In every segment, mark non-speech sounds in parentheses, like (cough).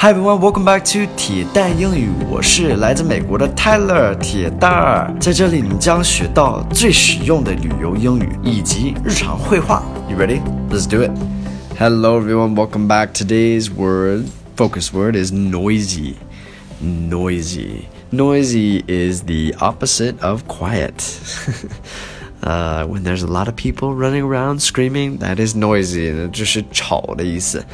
Hi everyone, welcome back to 铁蛋英语。我是来自美国的 Tyler 铁蛋儿，在这里你将学到最实用的旅游英语以及日常会话。You ready? Let's do it. Hello everyone, welcome back. Today's word focus word is noisy. Noisy. Noisy is the opposite of quiet. (laughs) uh, when there's a lot of people running around screaming, that is noisy. 就是吵的意思。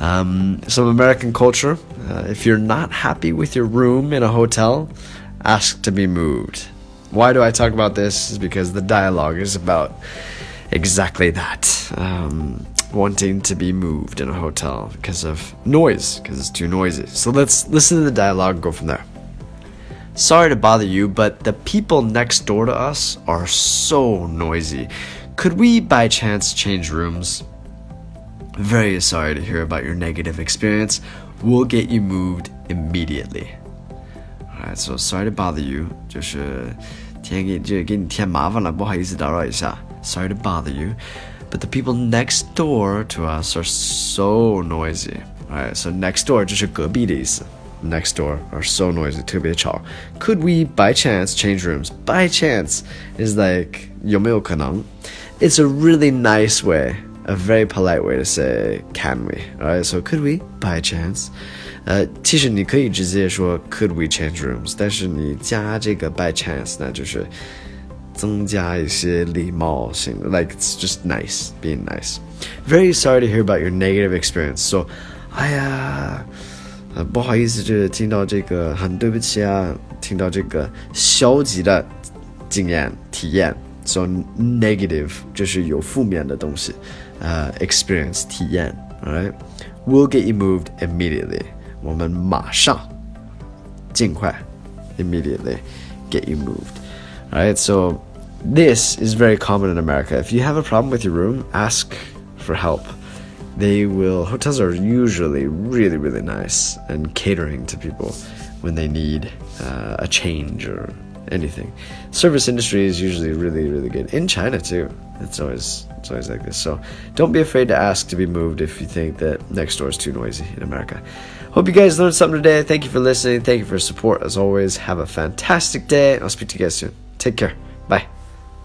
Um, some American culture. Uh, if you're not happy with your room in a hotel, ask to be moved. Why do I talk about this? Is because the dialogue is about exactly that. Um, wanting to be moved in a hotel because of noise, because it's too noisy. So let's listen to the dialogue, go from there. Sorry to bother you, but the people next door to us are so noisy. Could we by chance change rooms? Very sorry to hear about your negative experience. We'll get you moved immediately. Alright, so sorry to bother you. 就是添给这给你添麻烦了，不好意思打扰一下。Sorry to bother you. But the people next door to us are so noisy. Alright, so next door 就是隔壁的意思。Next door are so noisy, 特别吵。Could we by chance change rooms? By chance is like 有没有可能? It's a really nice way a very polite way to say can we alright so could we by chance 呃，其实你可以直接说 could we change rooms，但是你加这个 by chance 那就是增加一些礼貌性，like it's just nice, being nice. Very sorry to hear about your negative experience. So，哎呀，呃，不好意思，这听到这个很对不起啊，听到这个消极的经验体验。 So negative 就是有负面的东西。uh, experience 体验，alright? We'll get you moved immediately. 我们马上，尽快，immediately get you moved. Alright, so this is very common in America. If you have a problem with your room, ask for help. They will, hotels are usually really, really nice and catering to people when they need uh, a change or anything. Service industry is usually really, really good. In China too. It's always it's always like this. So don't be afraid to ask to be moved if you think that next door is too noisy in America. Hope you guys learned something today. Thank you for listening. Thank you for support as always. Have a fantastic day. I'll speak to you guys soon. Take care.